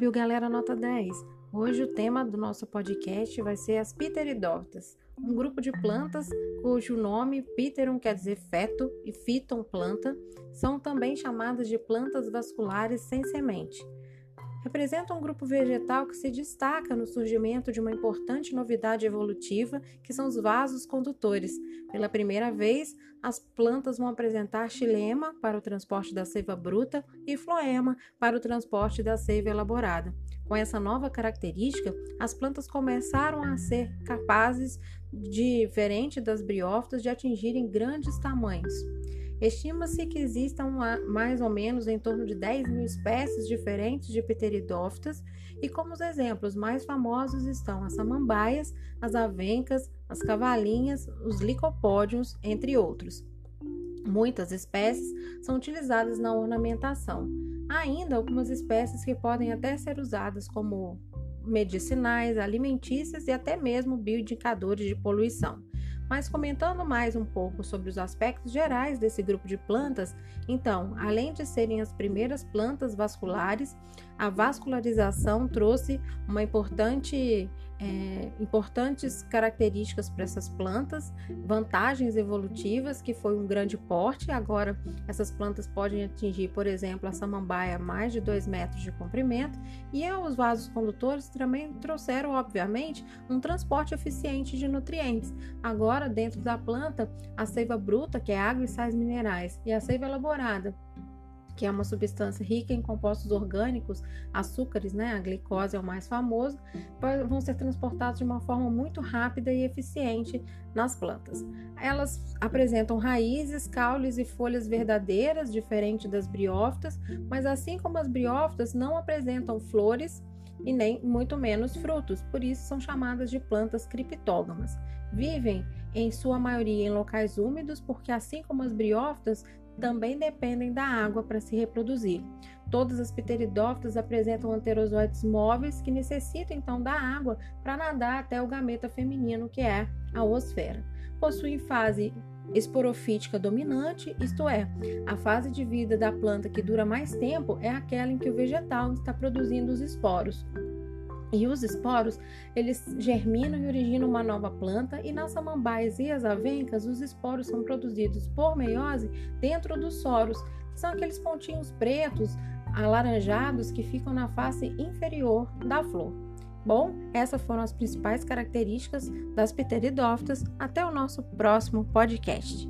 Ouviu, galera, nota 10. Hoje o tema do nosso podcast vai ser as pteridófitas, um grupo de plantas cujo nome pteron quer dizer feto e phyton planta, são também chamadas de plantas vasculares sem semente representa um grupo vegetal que se destaca no surgimento de uma importante novidade evolutiva, que são os vasos condutores. Pela primeira vez, as plantas vão apresentar xilema para o transporte da seiva bruta e floema para o transporte da seiva elaborada. Com essa nova característica, as plantas começaram a ser capazes, diferente das briófitas, de atingirem grandes tamanhos. Estima-se que existam mais ou menos em torno de 10 mil espécies diferentes de pteridófitas, e como os exemplos mais famosos estão as samambaias, as avencas, as cavalinhas, os licopódios, entre outros. Muitas espécies são utilizadas na ornamentação. Há ainda algumas espécies que podem até ser usadas como medicinais, alimentícias e até mesmo bioindicadores de poluição. Mas comentando mais um pouco sobre os aspectos gerais desse grupo de plantas, então, além de serem as primeiras plantas vasculares, a vascularização trouxe uma importante é, importantes características para essas plantas, vantagens evolutivas, que foi um grande porte. Agora, essas plantas podem atingir, por exemplo, a samambaia mais de 2 metros de comprimento, e os vasos condutores também trouxeram, obviamente, um transporte eficiente de nutrientes. Agora, dentro da planta, a seiva bruta, que é água e sais minerais, e a seiva elaborada, que é uma substância rica em compostos orgânicos, açúcares, né, a glicose é o mais famoso, vão ser transportados de uma forma muito rápida e eficiente nas plantas. Elas apresentam raízes, caules e folhas verdadeiras, diferente das briófitas, mas assim como as briófitas não apresentam flores e nem muito menos frutos, por isso são chamadas de plantas criptógamas. Vivem em sua maioria em locais úmidos, porque assim como as briófitas também dependem da água para se reproduzir. Todas as pteridófitas apresentam anterozoides móveis que necessitam então da água para nadar até o gameta feminino, que é a osfera. Possuem fase esporofítica dominante, isto é, a fase de vida da planta que dura mais tempo é aquela em que o vegetal está produzindo os esporos. E os esporos, eles germinam e originam uma nova planta, e nas samambaias e as avencas, os esporos são produzidos por meiose dentro dos soros, que são aqueles pontinhos pretos, alaranjados que ficam na face inferior da flor. Bom, essas foram as principais características das pteridófitas. Até o nosso próximo podcast.